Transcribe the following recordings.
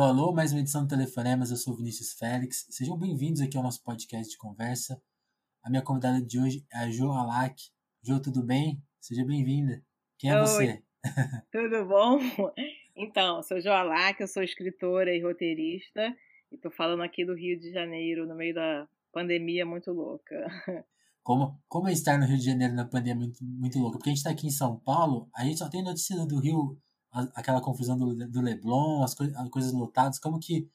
Alô, alô, mais uma edição do Telefonemas, eu sou Vinícius Félix. Sejam bem-vindos aqui ao nosso podcast de conversa. A minha convidada de hoje é a Jo Alak. Jo, tudo bem? Seja bem-vinda. Quem é Oi. você? tudo bom? Então, sou Jo Alak, eu sou escritora e roteirista e tô falando aqui do Rio de Janeiro, no meio da pandemia muito louca. Como, como é estar no Rio de Janeiro na pandemia muito, muito louca? Porque a gente tá aqui em São Paulo, a gente só tem notícia do Rio aquela confusão do, do Leblon, as, coi as coisas lotadas, como que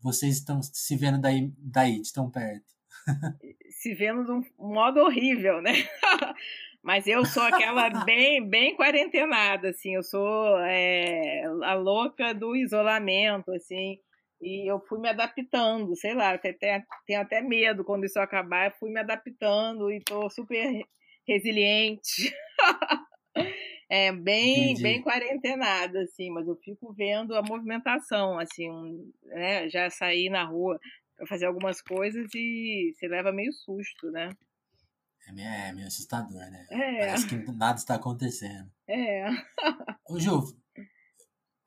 vocês estão se vendo daí, daí de tão perto? se vendo de um modo horrível, né? Mas eu sou aquela bem, bem quarentenada, assim, eu sou é, a louca do isolamento, assim, e eu fui me adaptando, sei lá, até, tenho até medo quando isso acabar, eu fui me adaptando e tô super resiliente. É bem, bem quarentenada, assim, mas eu fico vendo a movimentação, assim, um, né? Já saí na rua para fazer algumas coisas e você leva meio susto, né? É meio, é meio assustador, né? É. Parece que nada está acontecendo. É. Ô, Ju,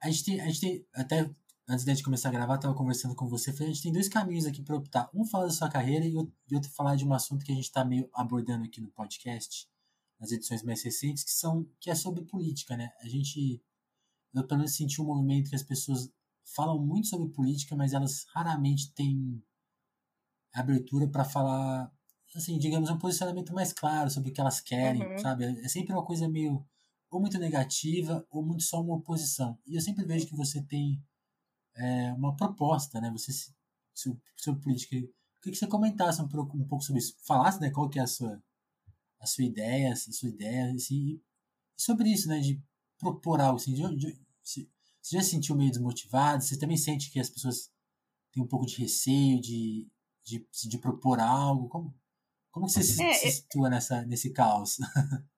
a gente tem, a gente tem até antes de começar a gravar, estava conversando com você, falei, a gente tem dois caminhos aqui para optar. Um falar da sua carreira e outro falar de um assunto que a gente está meio abordando aqui no podcast, nas edições mais recentes, que são que é sobre política, né? A gente eu pelo menos senti um movimento que as pessoas falam muito sobre política, mas elas raramente têm abertura para falar, assim, digamos, um posicionamento mais claro sobre o que elas querem, uhum. sabe? É sempre uma coisa meio ou muito negativa ou muito só uma oposição. E eu sempre vejo que você tem é, uma proposta, né? Você sobre, política. Queria que você comentasse um, um pouco sobre isso, falasse, né, qual que é a sua a sua ideia, a sua ideia, assim, e sobre isso, né, de propor algo, assim, de, de, você já se sentiu meio desmotivado? Você também sente que as pessoas têm um pouco de receio de, de, de propor algo? Como, como você se, é, se situa nessa, nesse caos?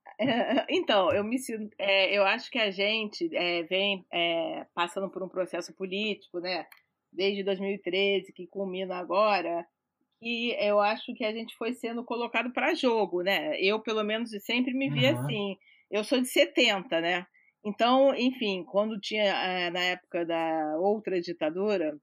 Então, eu me sinto, é, eu acho que a gente é, vem é, passando por um processo político, né? Desde 2013, que culmina agora, que eu acho que a gente foi sendo colocado para jogo, né? Eu, pelo menos, sempre me vi uhum. assim. Eu sou de 70, né? Então, enfim, quando tinha, eh, na época da outra ditadura,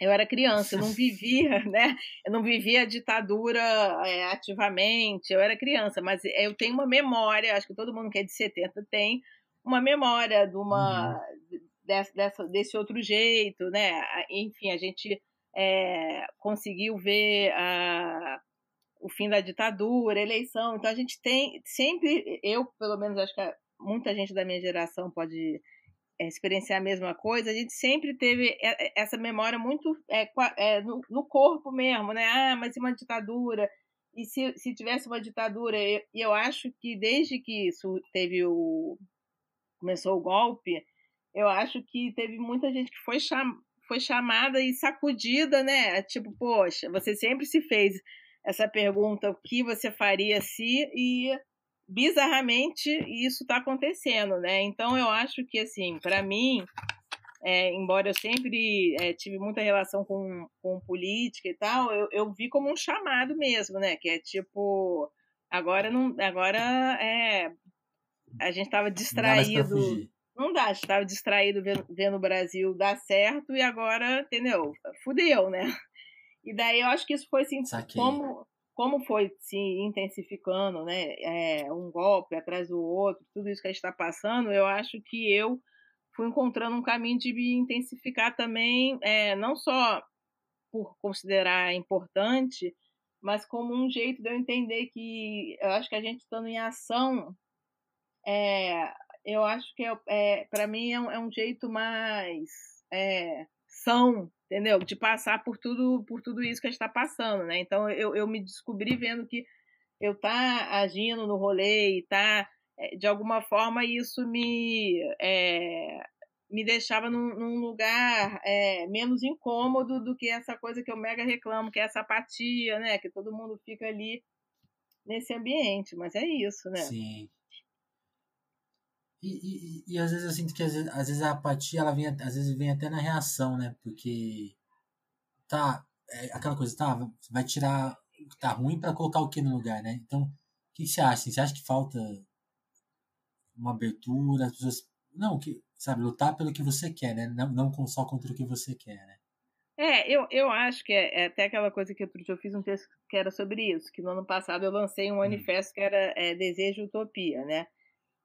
eu era criança, eu não vivia, né? Eu não vivia a ditadura é, ativamente, eu era criança, mas eu tenho uma memória, acho que todo mundo que é de 70 tem uma memória de uma uhum. dessa, desse outro jeito, né? Enfim, a gente é, conseguiu ver a, o fim da ditadura, eleição. Então a gente tem sempre, eu pelo menos acho que muita gente da minha geração pode é, experienciar a mesma coisa. A gente sempre teve essa memória muito é, é, no, no, corpo mesmo, né? Ah, mas e uma ditadura? E se, se tivesse uma ditadura? E eu, eu acho que desde que isso teve o começou o golpe, eu acho que teve muita gente que foi cham, foi chamada e sacudida, né? Tipo, poxa, você sempre se fez essa pergunta: o que você faria se. E bizarramente isso está acontecendo, né? Então eu acho que, assim, para mim, é, embora eu sempre é, tive muita relação com, com política e tal, eu, eu vi como um chamado mesmo, né? Que é tipo, agora não, agora é, a gente estava distraído não dá, estava distraído vendo, vendo o Brasil dar certo e agora, entendeu? Fudeu, né? E daí eu acho que isso foi assim, como, como foi se intensificando, né? É, um golpe atrás do outro, tudo isso que a gente está passando, eu acho que eu fui encontrando um caminho de me intensificar também, é, não só por considerar importante, mas como um jeito de eu entender que eu acho que a gente estando em ação, é, eu acho que é, é para mim é um, é um, jeito mais é, são, entendeu? De passar por tudo, por tudo isso que a gente está passando, né? Então eu, eu me descobri vendo que eu tá agindo no rolê e tá é, de alguma forma isso me é, me deixava num, num lugar é, menos incômodo do que essa coisa que eu mega reclamo, que é essa apatia, né? Que todo mundo fica ali nesse ambiente, mas é isso, né? Sim. E, e, e, às vezes eu sinto que às vezes, às vezes, a apatia ela vem, às vezes vem até na reação, né? Porque tá, é aquela coisa, tá, vai tirar o que tá ruim para colocar o que no lugar, né? Então, o que, você acha? Você acha que falta uma abertura? As pessoas Não, que, sabe, lutar pelo que você quer, né? Não, não só contra o que você quer, né? É, eu, eu acho que é, é, até aquela coisa que outro dia eu fiz um texto que era sobre isso, que no ano passado eu lancei um hum. manifesto que era é, Desejo Utopia, né?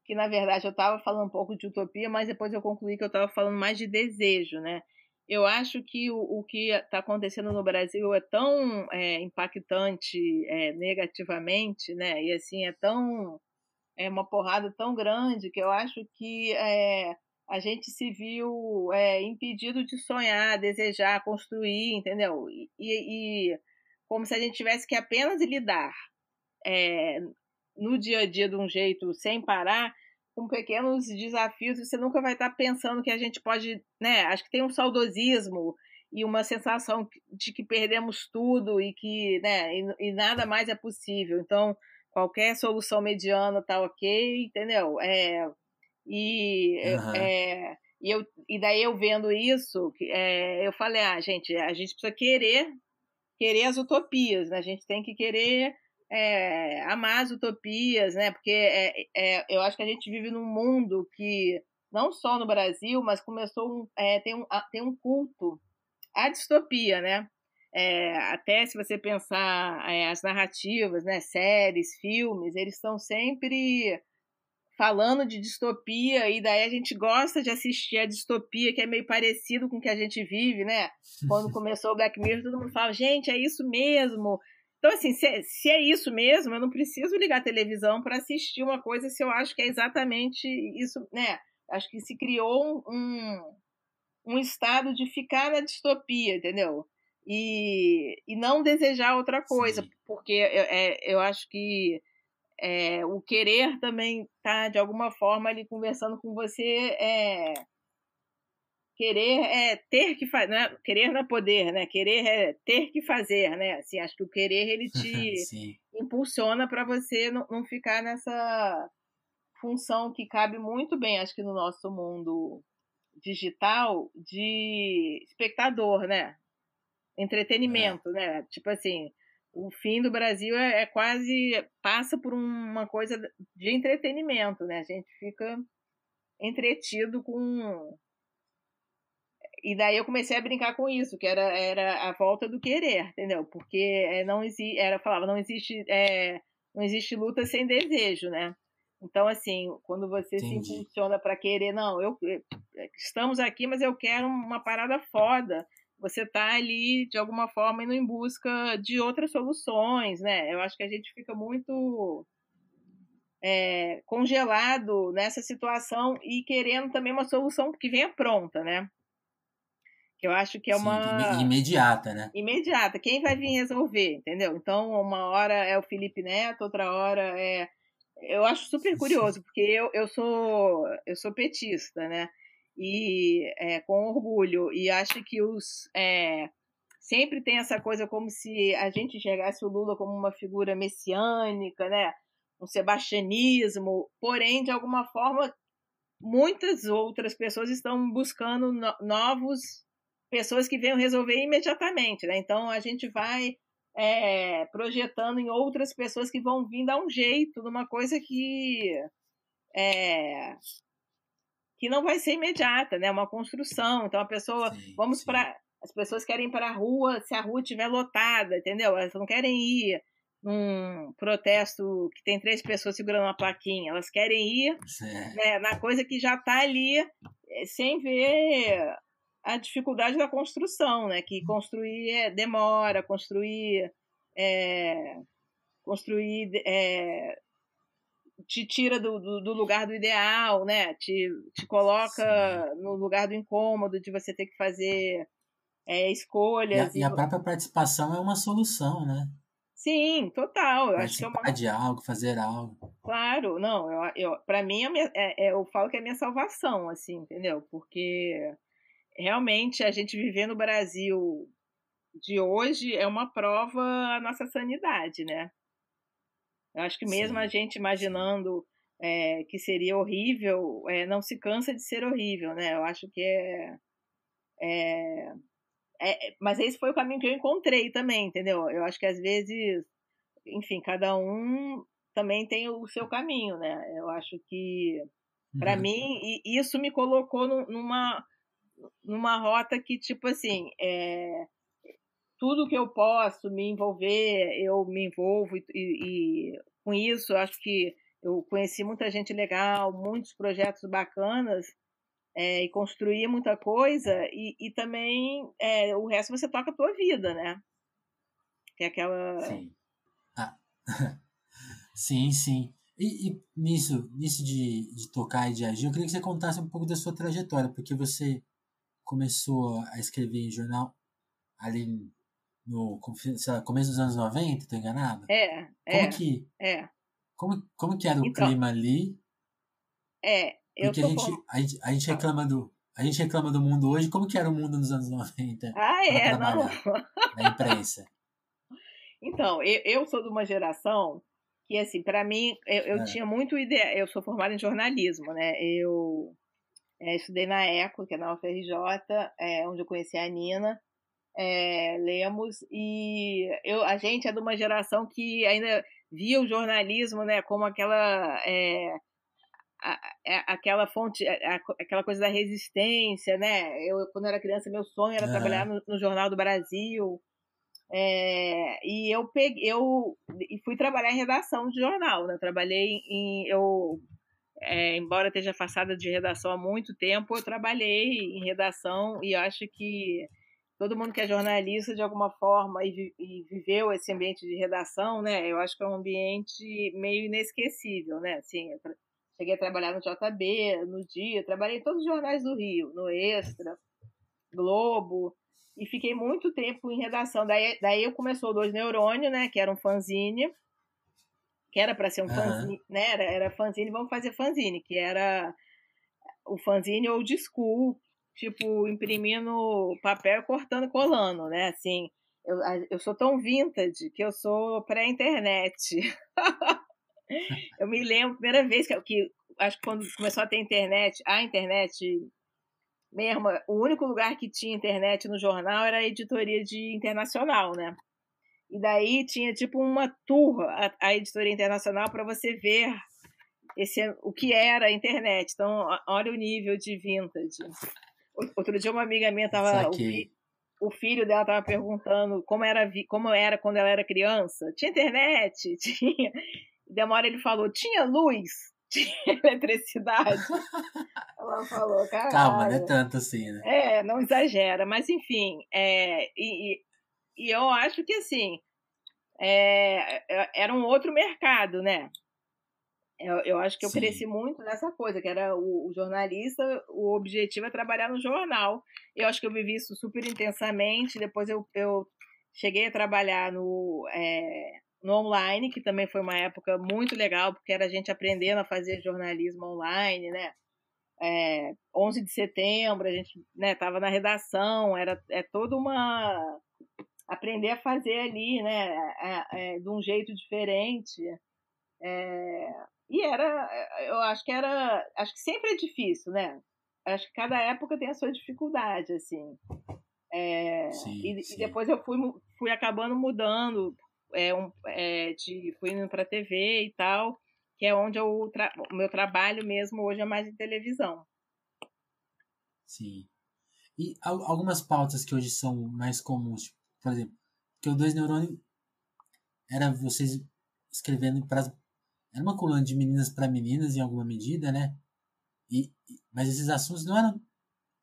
Que na verdade eu estava falando um pouco de utopia, mas depois eu concluí que eu estava falando mais de desejo, né? Eu acho que o, o que está acontecendo no Brasil é tão é, impactante é, negativamente, né? E assim, é tão. É uma porrada tão grande que eu acho que é, a gente se viu é, impedido de sonhar, desejar, construir, entendeu? E, e, como se a gente tivesse que apenas lidar é, no dia a dia de um jeito sem parar com pequenos desafios. Você nunca vai estar pensando que a gente pode, né? Acho que tem um saudosismo e uma sensação de que perdemos tudo e que, né? E, e nada mais é possível. Então qualquer solução mediana tá ok, entendeu? É, e, uhum. é, e, eu, e daí eu vendo isso, é, eu falei, ah, gente, a gente precisa querer, querer as utopias, né? A gente tem que querer é, amar as utopias, né? Porque é, é, eu acho que a gente vive num mundo que, não só no Brasil, mas começou um, é, tem, um, tem um culto à distopia, né? É, até se você pensar é, as narrativas, né, séries, filmes, eles estão sempre falando de distopia, e daí a gente gosta de assistir a distopia, que é meio parecido com o que a gente vive, né? Quando começou o Black Mirror, todo mundo fala, gente, é isso mesmo. Então, assim, se, se é isso mesmo, eu não preciso ligar a televisão para assistir uma coisa se eu acho que é exatamente isso, né? Acho que se criou um, um estado de ficar na distopia, entendeu? E, e não desejar outra coisa, Sim. porque eu, é, eu acho que é, o querer também tá de alguma forma ali conversando com você é querer é ter que fazer é, querer não é poder né? Querer é ter que fazer né? Assim acho que o querer ele te impulsiona para você não, não ficar nessa função que cabe muito bem acho que no nosso mundo digital de espectador né? Entretenimento é. né? Tipo assim o fim do Brasil é, é, quase passa por uma coisa de entretenimento, né? A gente fica entretido com e daí eu comecei a brincar com isso, que era, era a volta do querer, entendeu? Porque é, não existe, era falava não existe é, não existe luta sem desejo, né? Então assim, quando você Entendi. se impulsiona para querer, não, eu estamos aqui, mas eu quero uma parada foda você está ali, de alguma forma, indo em busca de outras soluções, né? Eu acho que a gente fica muito é, congelado nessa situação e querendo também uma solução que venha pronta, né? Que eu acho que é uma. Sim, imediata, né? Imediata. Quem vai vir resolver, entendeu? Então, uma hora é o Felipe Neto, outra hora é. Eu acho super curioso, porque eu, eu sou eu sou petista, né? e é, com orgulho. E acho que os é, sempre tem essa coisa como se a gente enxergasse o Lula como uma figura messiânica, né? um sebastianismo, porém, de alguma forma, muitas outras pessoas estão buscando no novos pessoas que venham resolver imediatamente. Né? Então, a gente vai é, projetando em outras pessoas que vão vir dar um jeito numa coisa que é, que não vai ser imediata, né? Uma construção. Então a pessoa, sim, vamos para as pessoas querem ir para a rua se a rua estiver lotada, entendeu? Elas não querem ir num protesto que tem três pessoas segurando uma plaquinha. Elas querem ir né, na coisa que já está ali, eh, sem ver a dificuldade da construção, né? Que construir é, demora, construir é, construir é, te tira do, do, do, lugar do ideal, né? Te, te coloca Sim. no lugar do incômodo de você ter que fazer é, escolhas. E a, e a, própria participação é uma solução, né? Sim, total. Eu acho que é uma... de algo, fazer algo. Claro, não. Eu, eu, para mim, minha, é, é, eu falo que é a minha salvação, assim, entendeu? Porque realmente a gente viver no Brasil de hoje é uma prova a nossa sanidade, né? Eu acho que mesmo Sim. a gente imaginando é, que seria horrível, é, não se cansa de ser horrível, né? Eu acho que é, é, é, Mas esse foi o caminho que eu encontrei também, entendeu? Eu acho que às vezes, enfim, cada um também tem o seu caminho, né? Eu acho que Para uhum. mim, isso me colocou numa, numa rota que, tipo assim, é, tudo que eu posso me envolver, eu me envolvo, e, e com isso, acho que eu conheci muita gente legal, muitos projetos bacanas, é, e construí muita coisa, e, e também é, o resto você toca a tua vida, né? Que é aquela. Sim. Ah. sim, sim. E, e, nisso, nisso de, de tocar e de agir, eu queria que você contasse um pouco da sua trajetória, porque você começou a escrever em jornal ali no lá, começo dos anos 90, tô enganado? É, como é. Que, é. Como, como que era o então, clima ali? É, eu Porque a gente, a, gente, a gente reclama do. A gente reclama do mundo hoje, como que era o mundo nos anos 90? Ah, é, não. Na imprensa. Então, eu, eu sou de uma geração que, assim, para mim, eu, eu é. tinha muito ideia. Eu sou formada em jornalismo, né? Eu é, estudei na ECO, que é na UFRJ, é, onde eu conheci a Nina é, Lemos, e eu, a gente é de uma geração que ainda via o jornalismo né, como aquela. É, a, a, é, aquela fonte, a, aquela coisa da resistência, né? Eu, quando era criança, meu sonho era trabalhar no, no Jornal do Brasil. É, e eu peguei, eu e fui trabalhar em redação de jornal, né? trabalhei em, eu, é, embora esteja afastada de redação há muito tempo, eu trabalhei em redação e acho que todo mundo que é jornalista de alguma forma e, e, viveu esse ambiente de redação, né? Eu acho que é um ambiente meio inesquecível, né? Assim, cheguei a trabalhar no JB, no Dia, trabalhei em todos os jornais do Rio, no Extra, Globo, e fiquei muito tempo em redação. Daí, daí eu começou Dois Neurônio, né? Que era um fanzine, que era para ser um uhum. fanzine, né? Era, era fanzine, vamos fazer fanzine, que era o fanzine old school, tipo, imprimindo papel, cortando, colando, né? Assim, eu, eu sou tão vintage que eu sou pré-internet. eu me lembro, primeira vez que, que acho que quando começou a ter internet, a internet mesmo, o único lugar que tinha internet no jornal era a editoria de internacional, né? E daí tinha tipo uma tour a, a editoria internacional para você ver esse o que era a internet. Então, olha o nível de vintage. Outro dia uma amiga minha tava. O, o, filho dela tava perguntando como era, como era quando ela era criança. Tinha internet? Tinha. Demora ele falou, tinha luz? Tinha eletricidade? ela falou, cara. Calma, não é tanto assim, né? É, não exagera. Mas enfim, é, e, e eu acho que assim. É, é, era um outro mercado, né? Eu, eu acho que eu Sim. cresci muito nessa coisa, que era o, o, jornalista, o objetivo é trabalhar no jornal. Eu acho que eu vivi isso super intensamente. Depois eu, eu cheguei a trabalhar no, é, no online, que também foi uma época muito legal, porque era a gente aprendendo a fazer jornalismo online, né? É, 11 de setembro, a gente estava né, na redação, era é toda uma. Aprender a fazer ali, né? É, é, de um jeito diferente. É, e era, eu acho que era, acho que sempre é difícil, né? Acho que cada época tem a sua dificuldade, assim. É, sim, e, sim. e, depois eu fui, fui acabando mudando, é, um, é, de, fui indo para TV e tal, que é onde eu o meu trabalho mesmo hoje é mais em televisão. Sim. E algumas pautas que hoje são mais comuns, tipo, por exemplo, que o Dois Neurônios era vocês escrevendo para era uma coluna de meninas para meninas em alguma medida, né? E, mas esses assuntos não eram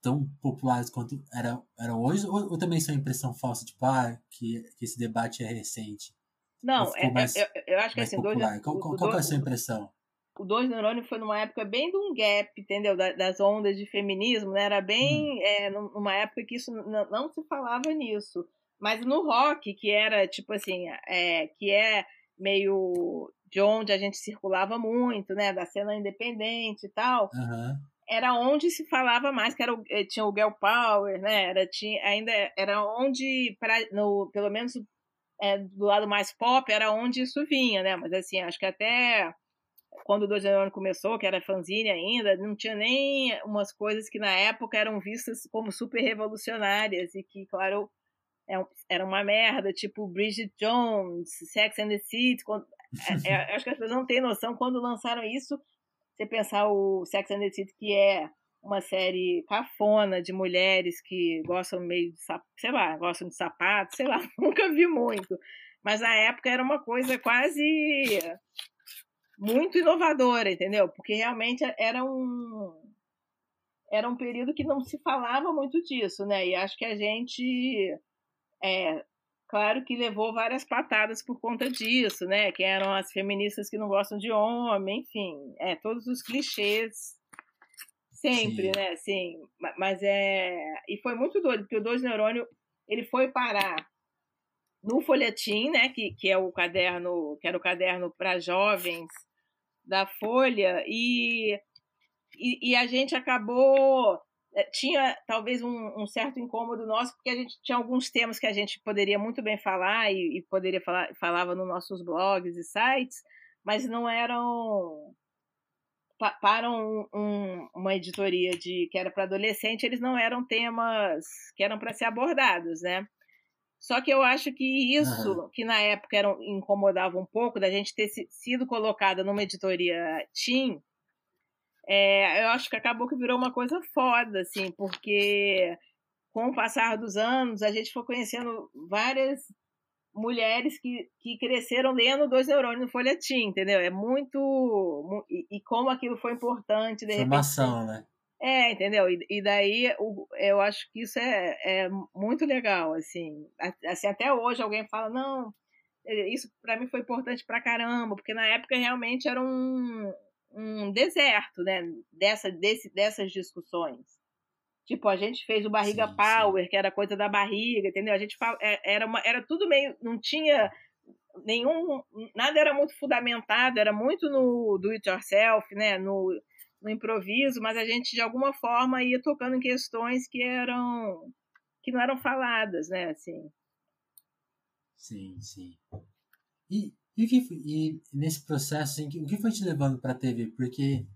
tão populares quanto era, eram hoje, ou, ou, também são impressão falsa, tipo, ah, que, que esse debate é recente? Não, é, mais, eu, eu, acho que assim, dois, qual, qual, qual é a sua impressão? O Dois Neurônios foi numa época bem de um gap, entendeu? das ondas de feminismo, né? Era bem. Hum. É, numa época que isso não, não se falava nisso. Mas no rock, que era, tipo assim, é, que é meio de onde a gente circulava muito, né, da cena independente e tal, uhum. era onde se falava mais, que era o, eh, tinha o girl power, né, era, tinha, ainda era onde, pra, no, pelo menos é, do lado mais pop, era onde isso vinha, né, mas assim, acho que até quando o Dois começou, que era fanzine ainda, não tinha nem umas coisas que na época eram vistas como super revolucionárias e que, claro, era uma merda, tipo Bridget Jones, Sex and the City. Quando, é, é, acho que as pessoas não têm noção quando lançaram isso. você pensar o Sex and the City, que é uma série cafona de mulheres que gostam meio de, sei lá, gostam de sapato, sei lá, nunca vi muito. Mas na época era uma coisa quase muito inovadora, entendeu? Porque realmente era um era um período que não se falava muito disso, né? E acho que a gente é, claro que levou várias patadas por conta disso, né? Que eram as feministas que não gostam de homem, enfim, é todos os clichês sempre, Sim. né? Assim, mas é e foi muito doido porque o Dois Neurônio ele foi parar no folhetim, né? Que, que é o caderno, que era o caderno para jovens da Folha e, e, e a gente acabou tinha talvez um, um, certo incômodo nosso, porque a gente tinha alguns temas que a gente poderia muito bem falar e, e poderia falar, falava nos nossos blogs e sites, mas não eram para um, um, uma editoria de que era para adolescente, eles não eram temas que eram para ser abordados, né? Só que eu acho que isso, uhum. que na época era, incomodava um pouco, da gente ter sido colocada numa editoria teen, é, eu acho que acabou que virou uma coisa foda, assim, porque com o passar dos anos, a gente foi conhecendo várias mulheres que, que cresceram lendo Dois Neurônios no folhetim, entendeu? É muito... E, e como aquilo foi importante, de Formação, repente, né? É, entendeu? E, e daí eu acho que isso é, é muito legal, assim. assim. Até hoje alguém fala, não, é, isso para mim foi importante pra caramba, porque na época realmente era um, um deserto, né? Dessa, desse, dessas discussões. Tipo, a gente fez o Barriga sim, Power, sim. que era coisa da barriga, entendeu? A gente fala, é, era, uma, era tudo meio. Não tinha nenhum. Nada era muito fundamentado, era muito no do it yourself, né? No, no improviso, mas a gente de alguma forma ia tocando em questões que eram. que não eram faladas, né? Assim. Sim, sim. E e, o que, e nesse processo, assim, o que foi te levando para a TV? Porque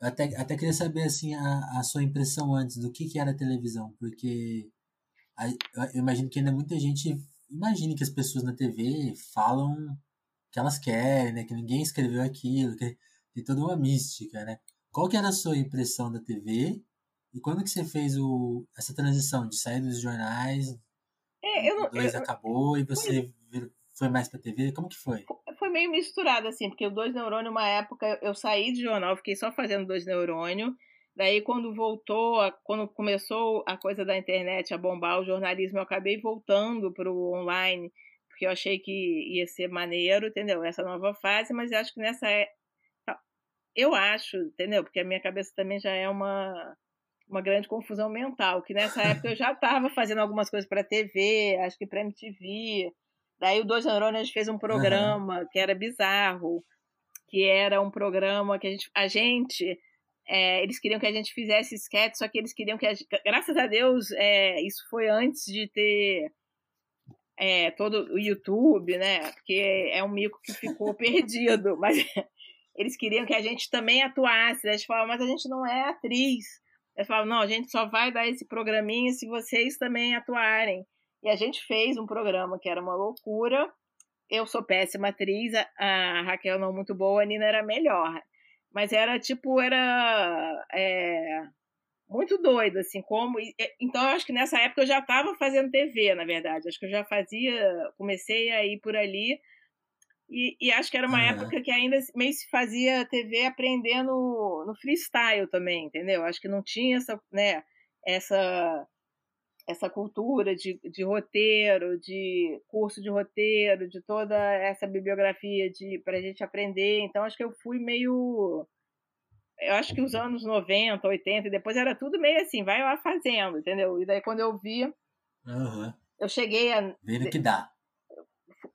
eu até, até queria saber assim, a, a sua impressão antes do que, que era televisão. Porque a, eu imagino que ainda muita gente imagine que as pessoas na TV falam que elas querem, né? Que ninguém escreveu aquilo, que tem toda uma mística, né? Qual que era a sua impressão da TV? E quando que você fez o, essa transição de sair dos jornais, é, eu não, dois eu, acabou e você foi mais pra TV? Como que foi? Meio misturado, assim, porque o Dois Neurônio, uma época, eu saí de jornal, fiquei só fazendo Dois Neurônio. Daí, quando voltou, quando começou a coisa da internet a bombar o jornalismo, eu acabei voltando pro online, porque eu achei que ia ser maneiro, entendeu? Essa nova fase, mas eu acho que nessa. É... Eu acho, entendeu? Porque a minha cabeça também já é uma uma grande confusão mental, que nessa época eu já estava fazendo algumas coisas para TV, acho que para MTV, Daí o Dois Neurônios fez um programa uhum. que era bizarro, que era um programa que a gente, a gente é, eles queriam que a gente fizesse sketch, só que eles queriam que, a, graças a Deus, é, isso foi antes de ter é, todo o YouTube, né? Porque é um mico que ficou perdido, mas eles queriam que a gente também atuasse. Né? A gente falava, mas a gente não é atriz. Eles falavam, não, a gente só vai dar esse programinha se vocês também atuarem. E a gente fez um programa que era uma loucura. Eu sou péssima atriz, a Raquel não muito boa, a Nina era melhor. Mas era tipo, era é, muito doido, assim, como. Então eu acho que nessa época eu já estava fazendo TV, na verdade. Acho que eu já fazia, comecei a ir por ali. E, e acho que era uma época que ainda meio se fazia TV aprendendo no freestyle também, entendeu? Acho que não tinha essa, né, essa essa cultura de, de roteiro, de curso de roteiro, de toda essa bibliografia de para a gente aprender. Então acho que eu fui meio eu acho que os anos 90, 80, e depois era tudo meio assim, vai lá fazendo, entendeu? E daí quando eu vi, uhum. eu cheguei a. Vendo que dá.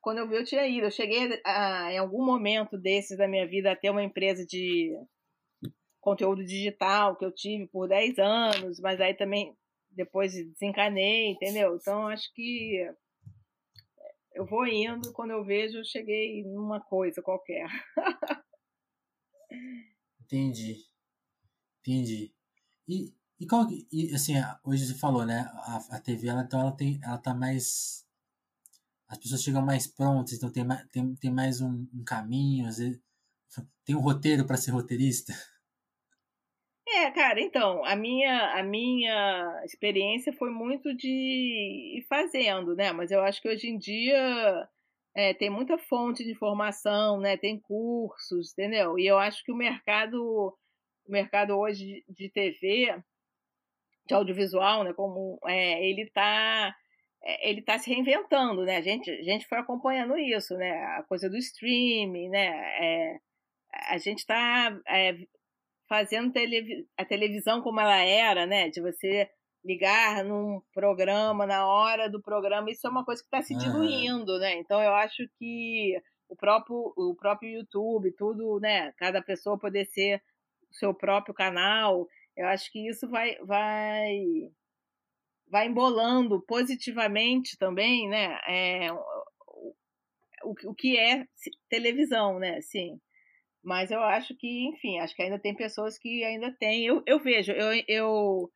Quando eu vi, eu tinha ido. Eu cheguei a, em algum momento desses da minha vida a ter uma empresa de conteúdo digital que eu tive por 10 anos, mas aí também depois desencanei, entendeu? Então acho que eu vou indo, quando eu vejo, eu cheguei numa coisa qualquer. Entendi. Entendi. E, e qual e, assim, hoje você falou, né? A, a TV ela, então, ela tem ela tá mais as pessoas chegam mais prontas, então tem, tem, tem mais um, um caminho, às vezes, tem um roteiro para ser roteirista. É, cara, então, a minha, a minha experiência foi muito de ir fazendo, né? Mas eu acho que hoje em dia é, tem muita fonte de informação, né? Tem cursos, entendeu? E eu acho que o mercado, o mercado hoje de TV, de audiovisual, né? Como é, ele está é, ele está se reinventando, né? A gente, a gente foi acompanhando isso, né? A coisa do streaming, né? É, a gente está é, fazendo televi a televisão como ela era, né? De você ligar num programa na hora do programa, isso é uma coisa que está se diluindo, né? Então eu acho que o próprio, o próprio YouTube, tudo, né? Cada pessoa poder ser o seu próprio canal, eu acho que isso vai, vai, vai embolando positivamente também, né? É, o, o que é televisão, né? Sim. Mas eu acho que, enfim, acho que ainda tem pessoas que ainda têm. Eu, eu vejo, eu, eu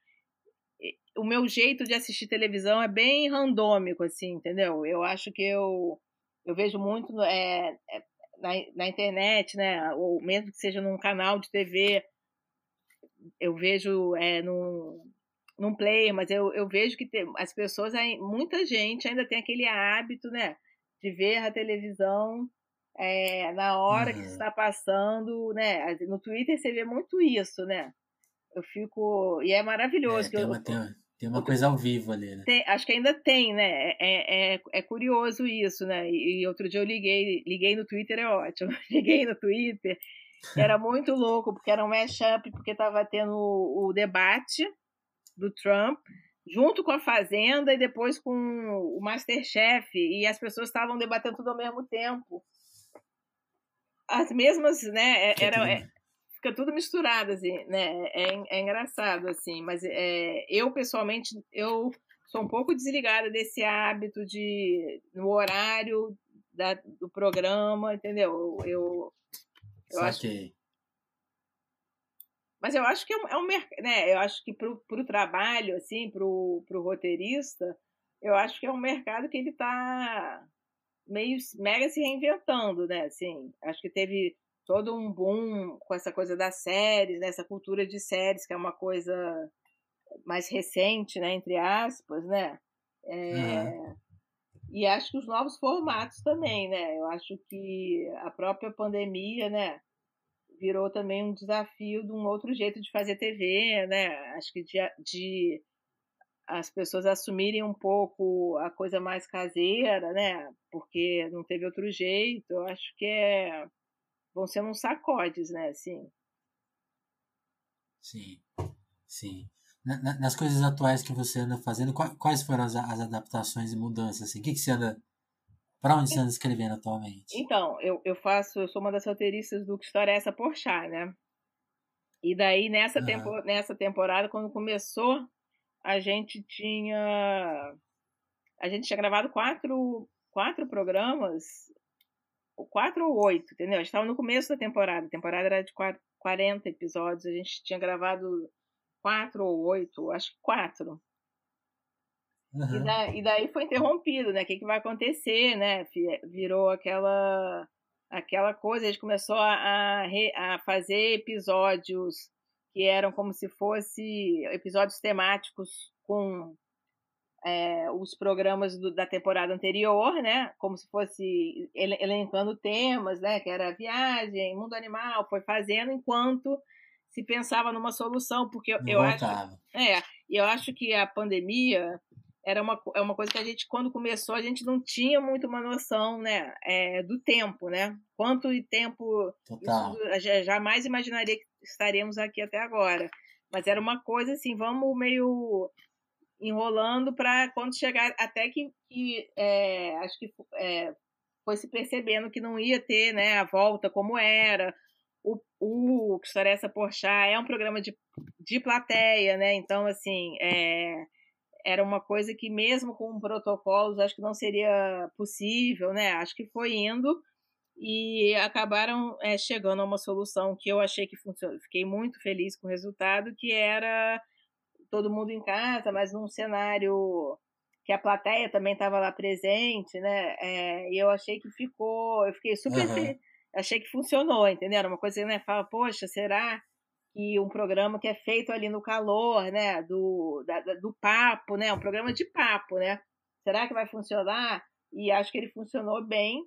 o meu jeito de assistir televisão é bem randômico, assim, entendeu? Eu acho que eu, eu vejo muito é, é, na, na internet, né? Ou mesmo que seja num canal de TV, eu vejo é, num, num player, mas eu, eu vejo que tem, as pessoas, muita gente ainda tem aquele hábito, né? De ver a televisão é, na hora uhum. que está passando, né? No Twitter você vê muito isso, né? Eu fico. E é maravilhoso. É, tem, eu, uma, tem, uma, tem uma coisa ao vivo ali, né? Tem, acho que ainda tem, né? É, é, é curioso isso, né? E, e, outro dia eu liguei, liguei no Twitter, é ótimo. liguei no Twitter. Era muito louco, porque era um mashup, porque estava tendo o, o debate do Trump junto com a Fazenda e depois com o Masterchef, e as pessoas estavam debatendo tudo ao mesmo tempo as mesmas, né? É, era, é, fica tudo misturado, assim, né? É, é engraçado, assim. Mas é, eu, pessoalmente, eu sou um pouco desligada desse hábito de, no horário da, do programa, entendeu? Eu, eu acho... Mas eu acho que é um, é um né? Eu acho que pro, pro trabalho, assim, pro, pro roteirista, eu acho que é um mercado que ele está meio mega se reinventando, né? Assim, acho que teve todo um boom com essa coisa das séries, né? essa cultura de séries, que é uma coisa mais recente, né? Entre aspas, né? É, uhum. E acho que os novos formatos também, né? Eu acho que a própria pandemia, né? Virou também um desafio de um outro jeito de fazer TV, né? Acho que de, de as pessoas assumirem um pouco a coisa mais caseira, né? Porque não teve outro jeito. Eu acho que é vão ser uns sacodes, né? Assim. Sim, sim. Nas coisas atuais que você anda fazendo, quais foram as, as adaptações e mudanças? Assim? O que, que você anda. Para onde você anda escrevendo atualmente? Então, eu, eu faço, eu sou uma das roteiristas do Que História é essa Porchat, né? E daí, nessa, uhum. tempo, nessa temporada, quando começou a gente tinha a gente tinha gravado quatro, quatro programas, quatro ou oito, entendeu? A gente estava no começo da temporada, a temporada era de 40 episódios, a gente tinha gravado quatro ou oito, acho que quatro. Uhum. E, da, e, daí foi interrompido, né? O que, que vai acontecer, né? Virou aquela aquela coisa, a gente começou a, a, a fazer episódios que eram como se fosse episódios temáticos com é, os programas do, da temporada anterior, né? Como se fosse elencando temas, né? Que era viagem, mundo animal, foi fazendo enquanto se pensava numa solução, porque eu, eu acho, é, eu acho que a pandemia era uma, é uma coisa que a gente, quando começou, a gente não tinha muito uma noção, né, é, do tempo, né? Quanto tempo Total. Isso, jamais imaginaria que estaríamos aqui até agora. Mas era uma coisa assim, vamos meio enrolando para quando chegar até que, que é, acho que é, foi se percebendo que não ia ter, né, a volta como era. O, o História Essa Porchat é um programa de, de plateia, né? Então, assim, é, era uma coisa que mesmo com protocolos acho que não seria possível, né? Acho que foi indo e acabaram é, chegando a uma solução que eu achei que funcionou. Fiquei muito feliz com o resultado, que era todo mundo em casa, mas num cenário que a plateia também estava lá presente, né? É, e eu achei que ficou, eu fiquei super, uhum. achei que funcionou, entendeu? Uma coisa, né? Fala, poxa, será que um programa que é feito ali no calor, né, do, da, do papo, né, um programa de papo, né? Será que vai funcionar? E acho que ele funcionou bem.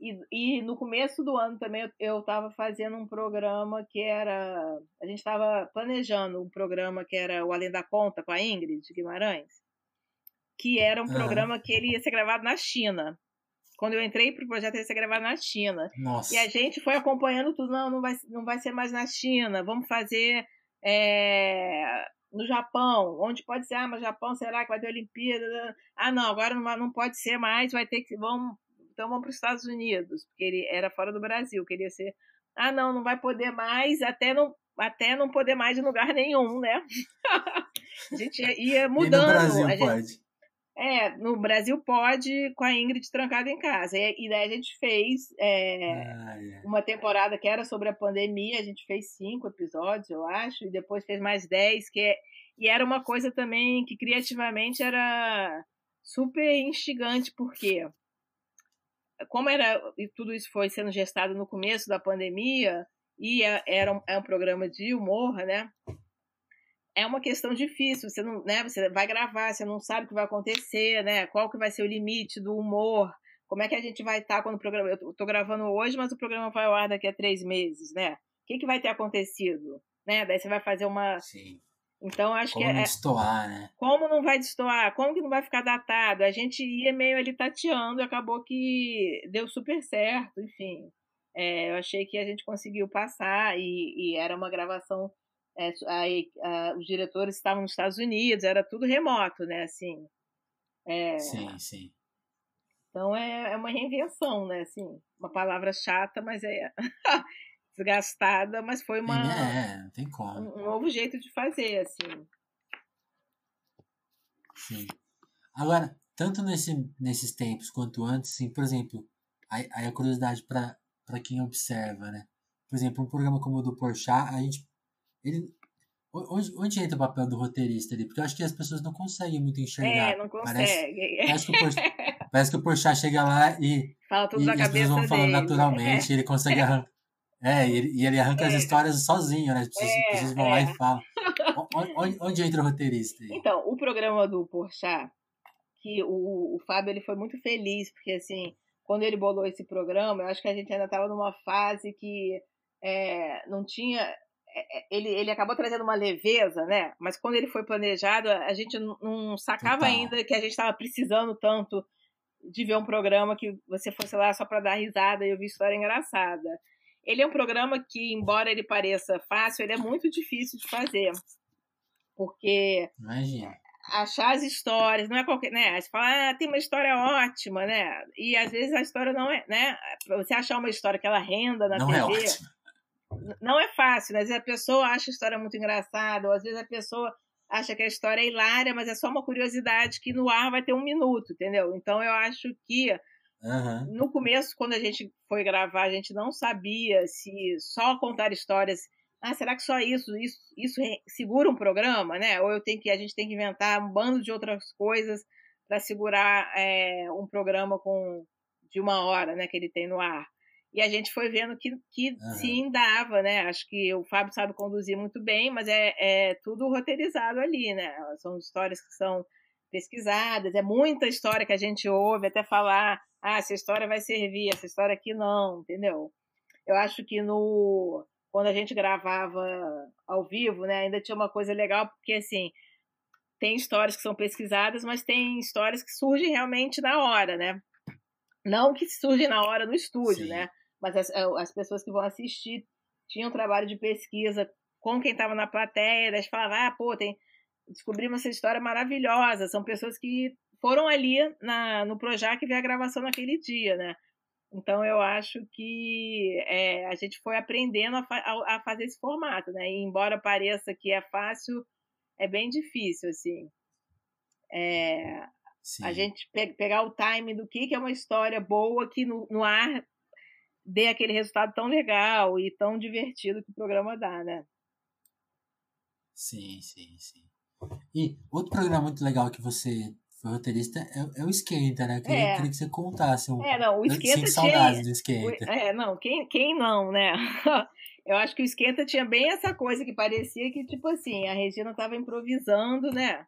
E, e no começo do ano também eu estava fazendo um programa que era. A gente estava planejando um programa que era o Além da Conta com a Ingrid Guimarães, que era um uhum. programa que ele ia ser gravado na China. Quando eu entrei para o projeto, ia ser gravado na China. Nossa. E a gente foi acompanhando tudo. Não, não vai, não vai ser mais na China. Vamos fazer é, no Japão, onde pode ser, ah, mas Japão, será que vai ter Olimpíada? Ah, não, agora não, não pode ser mais, vai ter que, vamos, então vamos para os Estados Unidos, porque ele era fora do Brasil, queria ser, ah, não, não vai poder mais, até não, até não poder mais em lugar nenhum, né? a gente ia mudando. E no Brasil gente, pode. É, no Brasil pode com a Ingrid trancada em casa. E, e daí a gente fez é, ah, uma temporada que era sobre a pandemia, a gente fez cinco episódios, eu acho, e depois fez mais dez, que é, e era uma coisa também que criativamente era super instigante, porque como era e tudo isso foi sendo gestado no começo da pandemia, e é, era um, é um programa de humor, né? É uma questão difícil, você não, né, você vai gravar, você não sabe o que vai acontecer, né? Qual que vai ser o limite do humor? Como é que a gente vai estar tá quando o programa. Eu estou gravando hoje, mas o programa vai ao ar daqui a três meses, né? O que, que vai ter acontecido? Né? Daí você vai fazer uma. Sim. Então, acho como que. Como é, destoar, né? Como não vai destoar? Como que não vai ficar datado? A gente ia meio ali tateando e acabou que deu super certo, enfim. É, eu achei que a gente conseguiu passar e, e era uma gravação é, aí, a, os diretores estavam nos Estados Unidos, era tudo remoto, né? Assim, é, sim, sim. Então é, é uma reinvenção, né? Assim, uma palavra chata, mas é desgastada, mas foi uma é, tem como. Um, um novo jeito de fazer, assim. Sim. Agora, tanto nesse, nesses tempos quanto antes, sim, por exemplo, aí, aí a curiosidade para quem observa, né? Por exemplo, um programa como o do Porchat, a gente ele, onde, onde entra o papel do roteirista ali? Porque eu acho que as pessoas não conseguem muito enxergar. É, não conseguem. Parece, parece, que, o Porchat, chega lá e, Fala tudo e, e as pessoas vão falando dele. naturalmente, é. ele consegue arrancar. É, e ele, ele arranca é. as histórias sozinho, né? As pessoas, é, pessoas vão lá e falam. Onde, onde, entra o roteirista? Aí? Então, o programa do Porchat, que o, o Fábio ele foi muito feliz, porque assim, quando ele bolou esse programa, eu acho que a gente ainda estava numa fase que é, não tinha é, é, ele, ele acabou trazendo uma leveza, né? Mas quando ele foi planejado, a gente não sacava Total. ainda que a gente estava precisando tanto de ver um programa que você fosse lá só para dar risada e ouvir história engraçada. Ele é um programa que, embora ele pareça fácil, ele é muito difícil de fazer. Porque Imagina. achar as histórias, não é qualquer, né? Você fala, ah, tem uma história ótima, né? E às vezes a história não é, né? Você achar uma história que ela renda na não TV, é ótima não é fácil, né? Às vezes a pessoa acha a história muito engraçada, ou às vezes a pessoa acha que a história é hilária, mas é só uma curiosidade que no ar vai ter um minuto, entendeu? Então eu acho que uhum. no começo, quando a gente foi gravar, a gente não sabia se só contar histórias. Ah, será que só isso, isso, isso segura um programa, né? Ou eu tenho que, a gente tem que inventar um bando de outras coisas para segurar é, um programa com de uma hora, né, que ele tem no ar. E a gente foi vendo que, que uhum. sim dava, né? Acho que o Fábio sabe conduzir muito bem, mas é, é tudo roteirizado ali, né? São histórias que são pesquisadas, é muita história que a gente ouve até falar, ah, essa história vai servir, essa história aqui não, entendeu? Eu acho que no quando a gente gravava ao vivo, né, ainda tinha uma coisa legal, porque assim, tem histórias que são pesquisadas, mas tem histórias que surgem realmente na hora, né? Não que surgem na hora no estúdio, Sim. né? Mas as, é, as pessoas que vão assistir tinham um trabalho de pesquisa com quem estava na plateia, elas falavam, ah, pô, tem, descobrimos essa história maravilhosa, são pessoas que foram ali na, no Projac ver a gravação naquele dia, né? Então eu acho que é, a gente foi aprendendo a, a, a, fazer esse formato, né? E embora pareça que é fácil, é bem difícil, assim. É, a gente pe pegar o time do que, que é uma história boa que no, no ar dê aquele resultado tão legal e tão divertido que o programa dá, né? Sim, sim, sim. E outro programa muito legal que você foi roteirista é, é o Esquenta, né? Eu queria, é. queria que você contasse. Um, é, não, o Esquenta tinha... saudades do Esquenta. É, não, quem, quem não, né? eu acho que o Esquenta tinha bem essa coisa que parecia que, tipo assim, a Regina estava improvisando, né?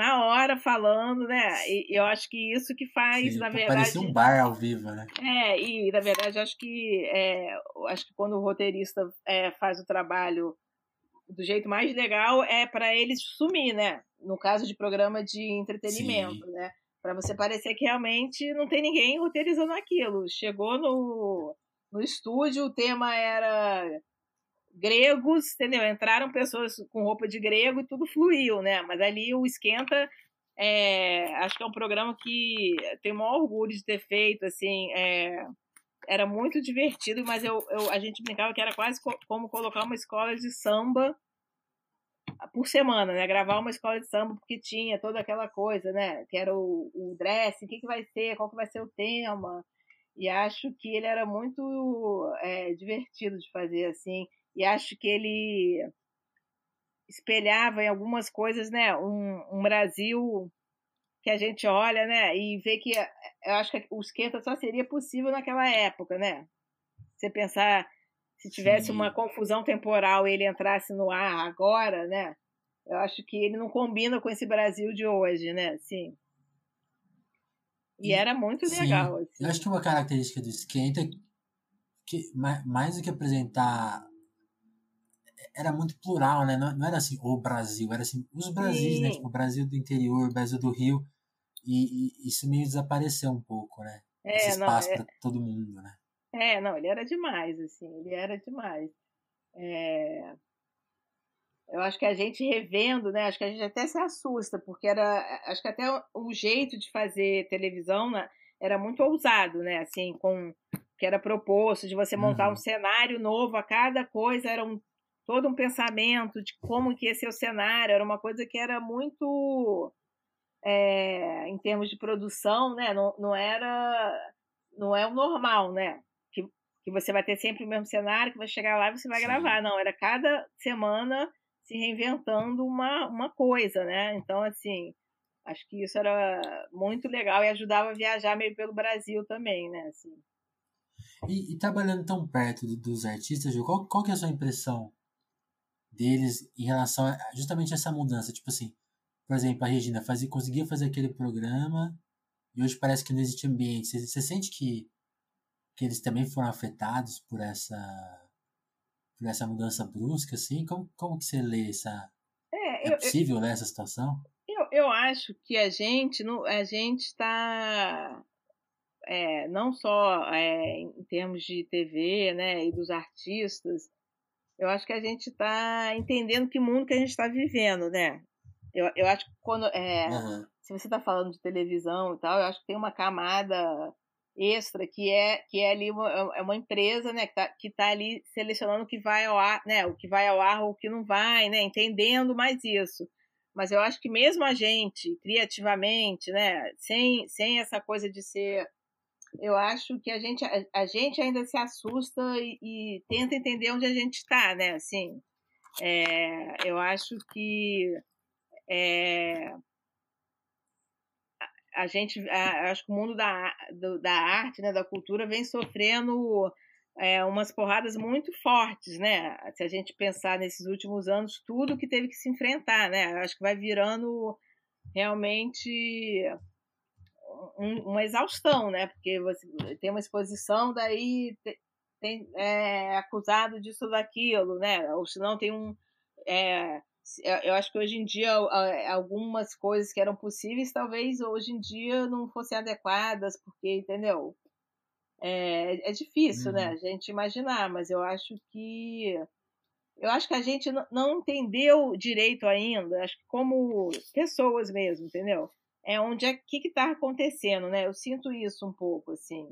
Na hora, falando, né? E eu acho que isso que faz, Sim, na verdade. Parecia um bar ao vivo, né? É, e na verdade, acho que é, acho que quando o roteirista é, faz o trabalho do jeito mais legal é para ele sumir, né? No caso de programa de entretenimento, Sim. né? Para você parecer que realmente não tem ninguém roteirizando aquilo. Chegou no, no estúdio, o tema era gregos, entendeu? Entraram pessoas com roupa de grego e tudo fluiu, né? Mas ali o Esquenta, é, acho que é um programa que tenho o maior orgulho de ter feito, assim, é, era muito divertido, mas eu, eu, a gente brincava que era quase co como colocar uma escola de samba por semana, né? Gravar uma escola de samba, porque tinha toda aquela coisa, né? Que era o, o dressing, o que, que vai ser, qual que vai ser o tema. E acho que ele era muito é, divertido de fazer, assim. E acho que ele espelhava em algumas coisas, né? Um, um Brasil que a gente olha, né? E vê que eu acho que o esquenta só seria possível naquela época, né? Você pensar se tivesse Sim. uma confusão temporal e ele entrasse no ar agora, né? Eu acho que ele não combina com esse Brasil de hoje, né? Sim. E, era muito Sim. legal. Assim. Eu acho que uma característica do esquenta que mais do que apresentar era muito plural, né? Não, era assim o Brasil, era assim os Brasis, né? Tipo, o Brasil do interior, o Brasil do Rio. E, e isso meio desapareceu um pouco, né? É, Esse espaço é... para todo mundo, né? É, não, ele era demais, assim, ele era demais. É... Eu acho que a gente revendo, né? Acho que a gente até se assusta, porque era. Acho que até o jeito de fazer televisão né, era muito ousado, né? Assim, com que era proposto de você montar uhum. um cenário novo a cada coisa, era um, todo um pensamento de como que ia ser o cenário, era uma coisa que era muito. É, em termos de produção, né? Não, não era. Não é o normal, né? que você vai ter sempre o mesmo cenário, que vai chegar lá e você vai Sim. gravar. Não, era cada semana se reinventando uma, uma coisa, né? Então, assim, acho que isso era muito legal e ajudava a viajar meio pelo Brasil também, né? Assim. E, e trabalhando tão perto dos artistas, qual, qual que é a sua impressão deles em relação a justamente essa mudança? Tipo assim, por exemplo, a Regina fazia, conseguia fazer aquele programa e hoje parece que não existe ambiente. Você, você sente que que eles também foram afetados por essa por essa mudança brusca, assim? Como, como que você lê essa... É, é eu, possível eu, ler essa situação? Eu, eu acho que a gente a gente está é, não só é, em termos de TV, né, e dos artistas, eu acho que a gente está entendendo que mundo que a gente está vivendo, né? Eu, eu acho que quando é, uhum. se você está falando de televisão e tal, eu acho que tem uma camada extra que é que é ali uma, é uma empresa né que está que tá ali selecionando o que vai ao ar né o que vai ao ar ou o que não vai né entendendo mais isso mas eu acho que mesmo a gente criativamente né sem sem essa coisa de ser eu acho que a gente a, a gente ainda se assusta e, e, tenta entender onde a gente está né assim é, eu acho que é, a gente, a, acho que o mundo da, do, da arte, né, da cultura, vem sofrendo é, umas porradas muito fortes, né? Se a gente pensar nesses últimos anos, tudo que teve que se enfrentar, né? Acho que vai virando realmente um, uma exaustão, né? Porque você tem uma exposição, daí tem, é acusado disso ou daquilo, né? Ou se não tem um é, eu acho que hoje em dia algumas coisas que eram possíveis talvez hoje em dia não fossem adequadas porque entendeu é, é difícil né, uhum. né a gente imaginar mas eu acho que eu acho que a gente não entendeu direito ainda acho que como pessoas mesmo entendeu é onde é que está acontecendo né eu sinto isso um pouco assim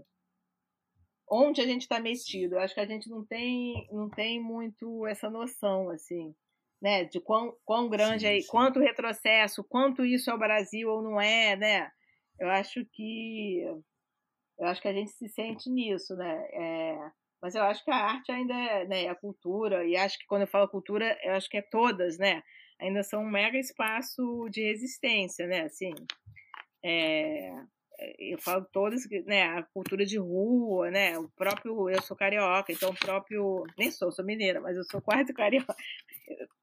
onde a gente está metido eu acho que a gente não tem não tem muito essa noção assim né? De quão, quão grande sim, é, sim. quanto retrocesso, quanto isso é o Brasil ou não é, né? Eu acho que eu acho que a gente se sente nisso, né? É, mas eu acho que a arte ainda é, né, a cultura, e acho que quando eu falo cultura, eu acho que é todas, né? Ainda são um mega espaço de resistência, né? Assim, é, eu falo todas, né, a cultura de rua, né, o próprio, eu sou carioca, então o próprio, nem sou, sou mineira, mas eu sou quase carioca,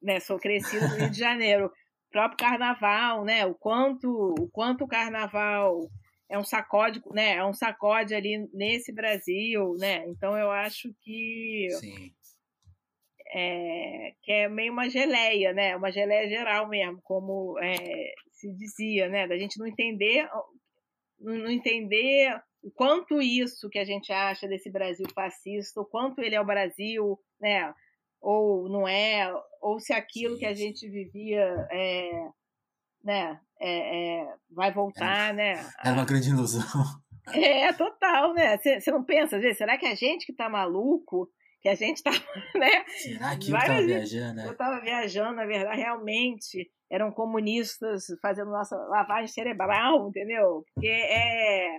né, sou crescida no Rio de Janeiro, o próprio carnaval, né, o quanto, o quanto o carnaval é um sacode, né, é um sacode ali nesse Brasil, né, então eu acho que... Sim. É, que é meio uma geleia, né? Uma geleia geral mesmo, como é, se dizia, né? Da gente não entender não entender o quanto isso que a gente acha desse Brasil fascista, o quanto ele é o Brasil, né? Ou não é, ou se aquilo que a gente vivia é, né, é, é, vai voltar, né? Era uma grande ilusão. É, total, né? Você não pensa, às vezes, será que é a gente que tá maluco? Que a gente tá, né? Será que eu tava viajando? Eu tava viajando, na verdade, realmente eram comunistas fazendo nossa lavagem cerebral, entendeu? Porque é,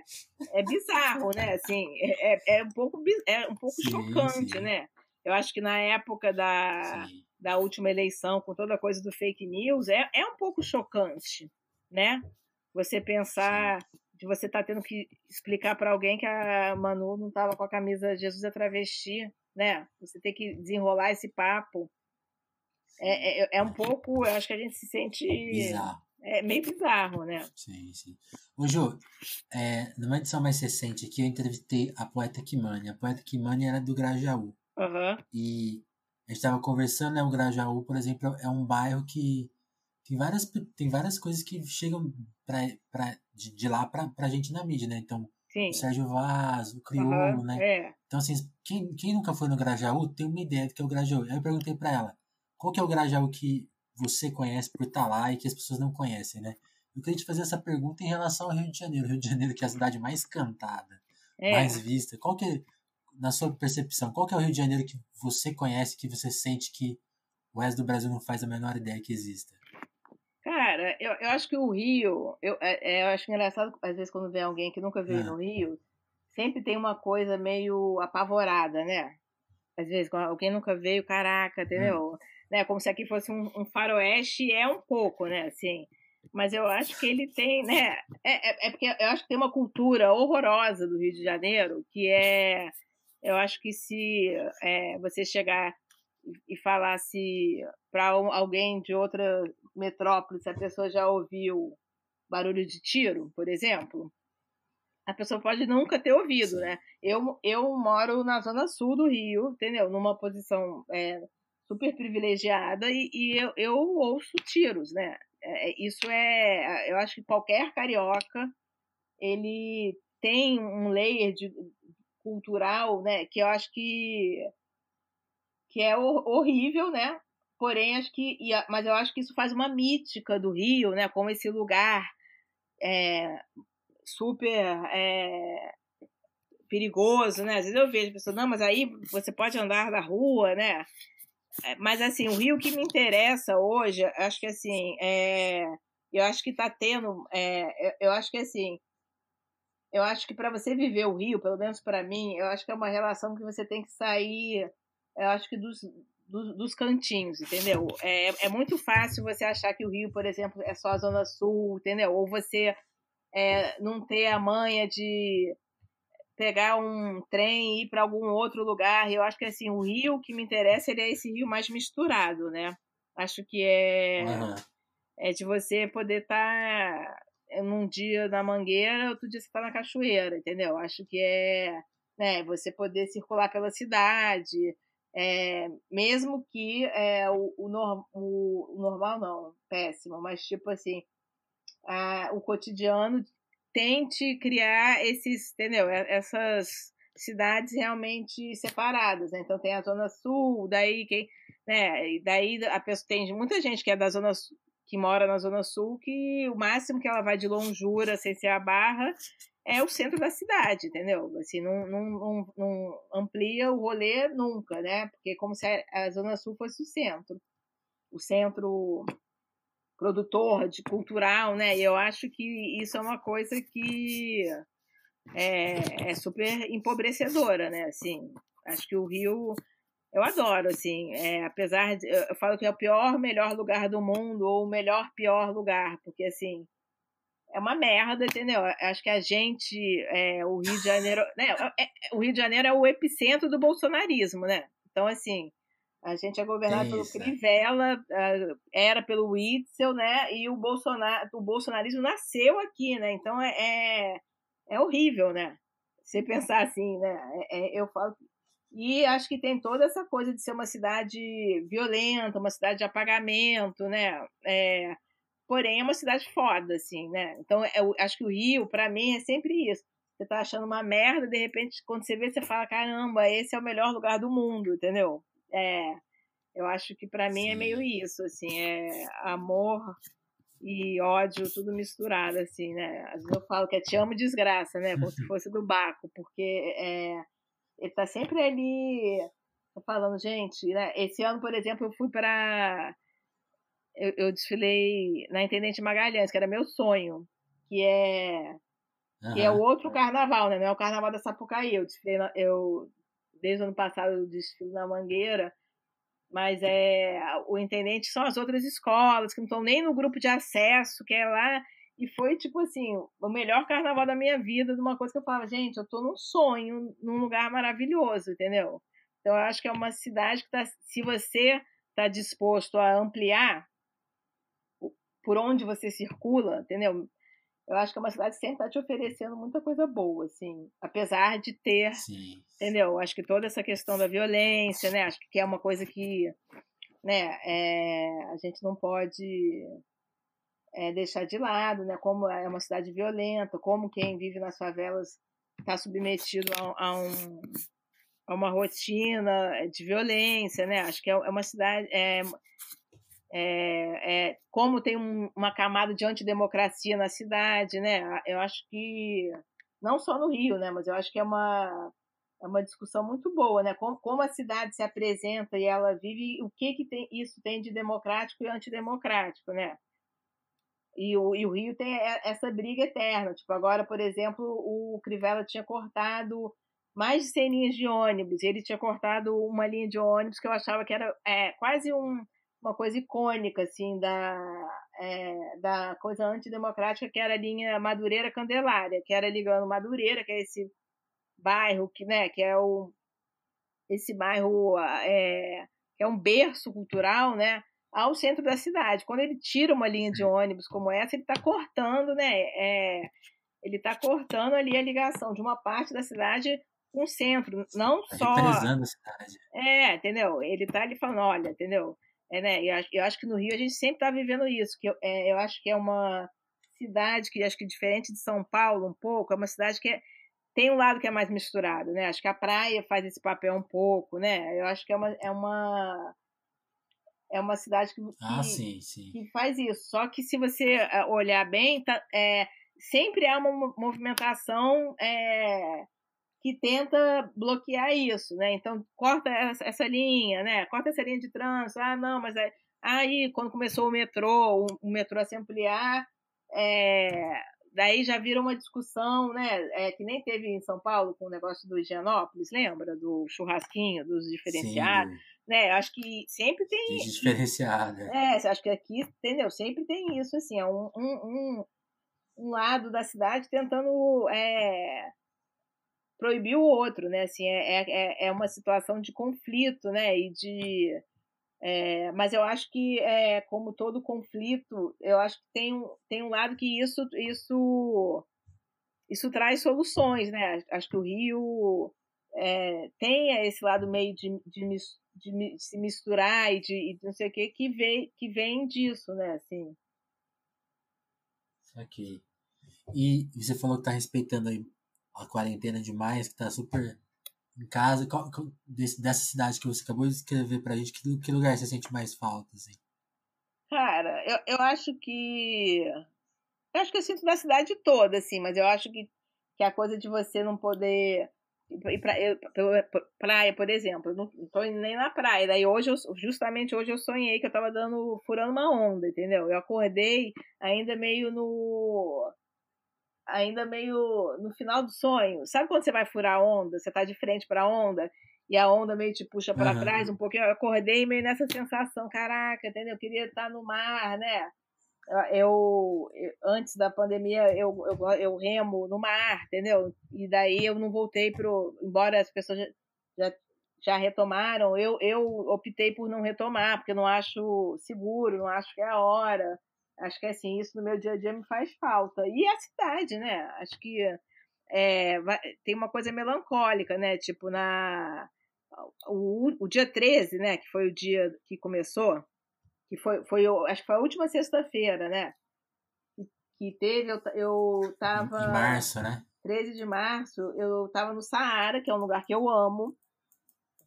é bizarro, né? Assim, é, é, é um pouco, é um pouco sim, chocante, sim. né? Eu acho que na época da, da última eleição, com toda a coisa do fake news, é, é um pouco chocante, né? Você pensar de você estar tá tendo que explicar para alguém que a Manu não estava com a camisa Jesus é travesti, né? Você tem que desenrolar esse papo é, é, é um pouco, eu acho que a gente se sente. Bizarro. É meio bizarro, né? Sim, sim. Ô, Ju, é, numa edição mais recente aqui, eu entrevistei a poeta Kimani. A poeta Kimani era do Grajaú. Uhum. E a gente estava conversando, né? O Grajaú, por exemplo, é um bairro que tem várias, tem várias coisas que chegam pra, pra, de, de lá pra, pra gente na mídia, né? Então, Sim. o Sérgio Vaz, o Crioulo, uhum, né? É. Então, assim, quem, quem nunca foi no Grajaú tem uma ideia do que é o Grajaú. Aí eu perguntei pra ela, qual que é o Grajaú que você conhece por estar lá e que as pessoas não conhecem, né? Eu queria te fazer essa pergunta em relação ao Rio de Janeiro. Rio de Janeiro que é a cidade mais cantada, é. mais vista. Qual que é, na sua percepção, qual que é o Rio de Janeiro que você conhece, que você sente que o resto do Brasil não faz a menor ideia que exista? Cara, eu, eu acho que o Rio, eu, é, é eu acho engraçado, às vezes, quando vê alguém que nunca veio é. no Rio, sempre tem uma coisa meio apavorada, né? Às vezes, alguém nunca veio, caraca, entendeu? Hum né? Como se aqui fosse um, um faroeste, é um pouco, né? Assim, mas eu acho que ele tem, né? É, é, é, porque eu acho que tem uma cultura horrorosa do Rio de Janeiro que é, eu acho que se é, você chegar e falar se para alguém de outra metrópole, se a pessoa já ouviu barulho de tiro, por exemplo, a pessoa pode nunca ter ouvido, né? Eu, eu moro na zona sul do Rio, entendeu? Numa posição é, super privilegiada e, e eu, eu, ouço tiros, né? É, é, isso é, eu acho que qualquer carioca ele tem um layer de cultural, né? Que eu acho que que é horrível, né? Porém, acho que, mas eu acho que isso faz uma mítica do Rio, né? Como esse lugar é, super é, perigoso, né? Às vezes eu vejo pessoas, não, mas aí você pode andar na rua, né? É, mas assim, o Rio que me interessa hoje, acho que assim, é, eu acho que está tendo, é, eu acho que assim, eu acho que para você viver o Rio, pelo menos para mim, eu acho que é uma relação que você tem que sair, eu acho que dos, dos, dos cantinhos, entendeu? É, é muito fácil você achar que o Rio, por exemplo, é só a Zona Sul, entendeu? Ou você é, não ter a manha de pegar um trem e ir para algum outro lugar. Eu acho que assim, o rio que me interessa ele é esse rio mais misturado, né? Acho que é uhum. é de você poder estar tá num dia na mangueira, outro dia você tá na cachoeira, entendeu? Acho que é né, você poder circular pela cidade, é, mesmo que é, o, o, norm, o, o normal não, péssimo, mas tipo assim, a, o cotidiano tente criar esses, entendeu? Essas cidades realmente separadas, né? Então tem a zona sul, daí quem, né? E daí a pessoa tem muita gente que é da zona que mora na zona sul que o máximo que ela vai de Lonjura, sem ser a Barra, é o centro da cidade, entendeu? Assim, não, não, não, não amplia o rolê nunca, né? Porque como se a zona sul fosse o centro. O centro produtor, de cultural, né? E eu acho que isso é uma coisa que é, é super empobrecedora, né? Assim, acho que o Rio eu adoro, assim, é, apesar de. Eu falo que é o pior, melhor lugar do mundo, ou o melhor, pior lugar, porque, assim, é uma merda, entendeu? Acho que a gente, é, o Rio de Janeiro, né? É, é, o Rio de Janeiro é o epicentro do bolsonarismo, né? Então, assim, a gente é governado pelo Crivella, era pelo Witzel, né? E o, Bolsonaro, o bolsonarismo nasceu aqui, né? Então é, é, é horrível, né? Você pensar assim, né? É, é, eu falo. E acho que tem toda essa coisa de ser uma cidade violenta, uma cidade de apagamento, né? É, porém, é uma cidade foda, assim, né? Então, eu acho que o Rio, para mim, é sempre isso. Você tá achando uma merda, de repente, quando você vê, você fala: caramba, esse é o melhor lugar do mundo, entendeu? É, eu acho que para mim Sim. é meio isso, assim, é amor e ódio tudo misturado, assim, né? Às vezes eu falo que é te amo desgraça, né? Como se fosse do Baco, porque é, ele tá sempre ali falando, gente, né? Esse ano, por exemplo, eu fui para eu, eu, desfilei na Intendente Magalhães, que era meu sonho, que é uhum. que é o outro carnaval, né? Não é o carnaval da Sapucaí. Eu desfilei, eu desde o ano passado eu desfilo na Mangueira, mas é o intendente são as outras escolas que não estão nem no grupo de acesso, que é lá e foi tipo assim, o melhor carnaval da minha vida, de uma coisa que eu falava, gente, eu tô num sonho, num lugar maravilhoso, entendeu? Então eu acho que é uma cidade que tá, se você está disposto a ampliar por onde você circula, entendeu? eu acho que é uma cidade que sempre está te oferecendo muita coisa boa, assim, apesar de ter, Sim. entendeu? Acho que toda essa questão da violência, né? Acho que é uma coisa que, né? É, a gente não pode é, deixar de lado, né? Como é uma cidade violenta, como quem vive nas favelas está submetido a, a, um, a uma rotina de violência, né? Acho que é, é uma cidade, é, é, é, como tem um, uma camada de antidemocracia na cidade, né? Eu acho que não só no Rio, né? Mas eu acho que é uma é uma discussão muito boa, né? Como, como a cidade se apresenta e ela vive, o que que tem isso tem de democrático e antidemocrático, né? E o, e o Rio tem essa briga eterna. Tipo, agora, por exemplo, o Crivella tinha cortado mais de 100 linhas de ônibus. Ele tinha cortado uma linha de ônibus que eu achava que era é, quase um, uma coisa icônica assim da é, da coisa antidemocrática que era a linha Madureira Candelária, que era ligando Madureira, que é esse bairro que né que é o esse bairro é, que é um berço cultural, né, ao centro da cidade. Quando ele tira uma linha de ônibus como essa, ele está cortando, né, é, ele está cortando ali a ligação de uma parte da cidade com o centro, não tá só. a cidade. É, entendeu? Ele está ali falando, olha, entendeu? É, né? eu, acho, eu acho que no Rio a gente sempre está vivendo isso, que eu, é, eu acho que é uma cidade que acho que diferente de São Paulo um pouco, é uma cidade que é, tem um lado que é mais misturado, né? Acho que a praia faz esse papel um pouco, né? Eu acho que é uma é uma é uma cidade que, ah, sim, sim. que faz isso. Só que se você eh, olhar bem, tá, é, sempre há uma movimentação é, que tenta bloquear isso, né? Então corta essa linha, né? Corta essa linha de trânsito. Ah, não, mas é... aí quando começou o metrô, o, metrô a se ampliar, é... daí já vira uma discussão, né? É, que nem teve em São Paulo com o negócio do Higienópolis, lembra do churrasquinho, dos diferenciados, Sim. né? Acho que sempre tem diferenciado. É, acho que aqui, entendeu? Sempre tem isso assim, é um, um, um, um lado da cidade tentando é, proibir o outro, né? Assim, é, é, é uma situação de conflito, né? E de, é, mas eu acho que, é, como todo conflito, eu acho que tem um, tem um lado que isso, isso, isso traz soluções, né? Acho que o Rio é, tem esse lado meio de, de, de, de se misturar e de, de, não sei o que, que vem, que vem disso, né? Assim. Ok. E você falou que está respeitando aí a quarentena demais, que tá super em casa. Qual, qual, desse, dessa cidade que você acabou de escrever pra gente, que, que lugar você sente mais falta, assim? Cara, eu, eu acho que. Eu acho que eu sinto na cidade toda, assim, mas eu acho que, que a coisa de você não poder. Pra, eu, praia, por exemplo, eu não tô nem na praia. Daí hoje, eu, justamente hoje eu sonhei que eu tava dando, furando uma onda, entendeu? Eu acordei ainda meio no ainda meio no final do sonho. Sabe quando você vai furar a onda, você tá de frente para a onda e a onda meio te puxa para uhum. trás um pouquinho? Eu acordei meio nessa sensação, caraca, entendeu? Eu queria estar no mar, né? eu, antes da pandemia eu, eu, eu remo no mar, entendeu? E daí eu não voltei pro. Embora as pessoas já, já, já retomaram, eu, eu optei por não retomar, porque eu não acho seguro, não acho que é a hora. Acho que assim, isso no meu dia a dia me faz falta. E a cidade, né? Acho que é, tem uma coisa melancólica, né? Tipo, na. O, o dia 13, né? Que foi o dia que começou que foi, foi acho que foi a última sexta-feira, né? Que teve, eu, eu tava. Em março, né? 13 de março, eu tava no Saara, que é um lugar que eu amo,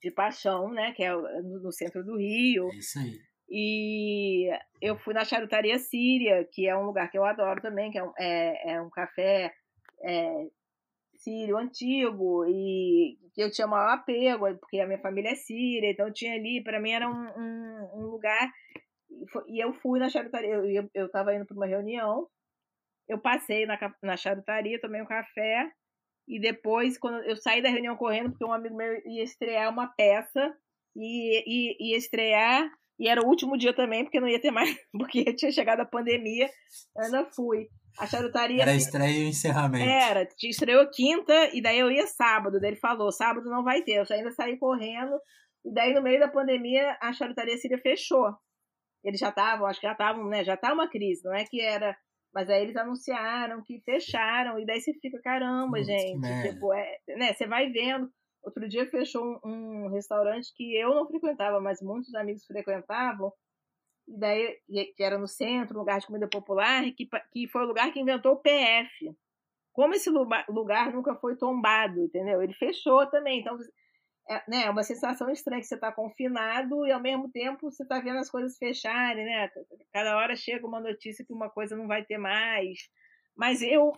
de paixão, né? Que é no centro do Rio. É isso aí. E eu fui na Charutaria Síria, que é um lugar que eu adoro também, que é um, é, é um café é, sírio antigo e que eu tinha maior apego, porque a minha família é síria, então tinha ali, para mim era um, um, um lugar e eu fui na charutaria, eu, eu tava indo para uma reunião, eu passei na, na charutaria, tomei um café, e depois, quando eu saí da reunião correndo, porque um amigo meu ia estrear uma peça, e, e ia estrear, e era o último dia também, porque não ia ter mais, porque tinha chegado a pandemia, ainda fui. A charutaria. Era estreia e encerramento. Era, estreou quinta, e daí eu ia sábado. Daí ele falou: sábado não vai ter. Eu ainda saí correndo, e daí no meio da pandemia a charutaria Síria fechou. Eles já estavam, acho que já estavam, né? Já tá uma crise, não é que era. Mas aí eles anunciaram que fecharam, e daí você fica, caramba, Putz, gente. Tipo, é, né? Você vai vendo. Outro dia fechou um, um, restaurante que eu não frequentava, mas muitos amigos frequentavam, e daí, que era no centro, lugar de comida popular, que, que foi o lugar que inventou o PF. Como esse lugar nunca foi tombado, entendeu? Ele fechou também. Então, é, né, é uma sensação estranha que você está confinado e ao mesmo tempo você está vendo as coisas fecharem, né? Cada hora chega uma notícia que uma coisa não vai ter mais. Mas eu,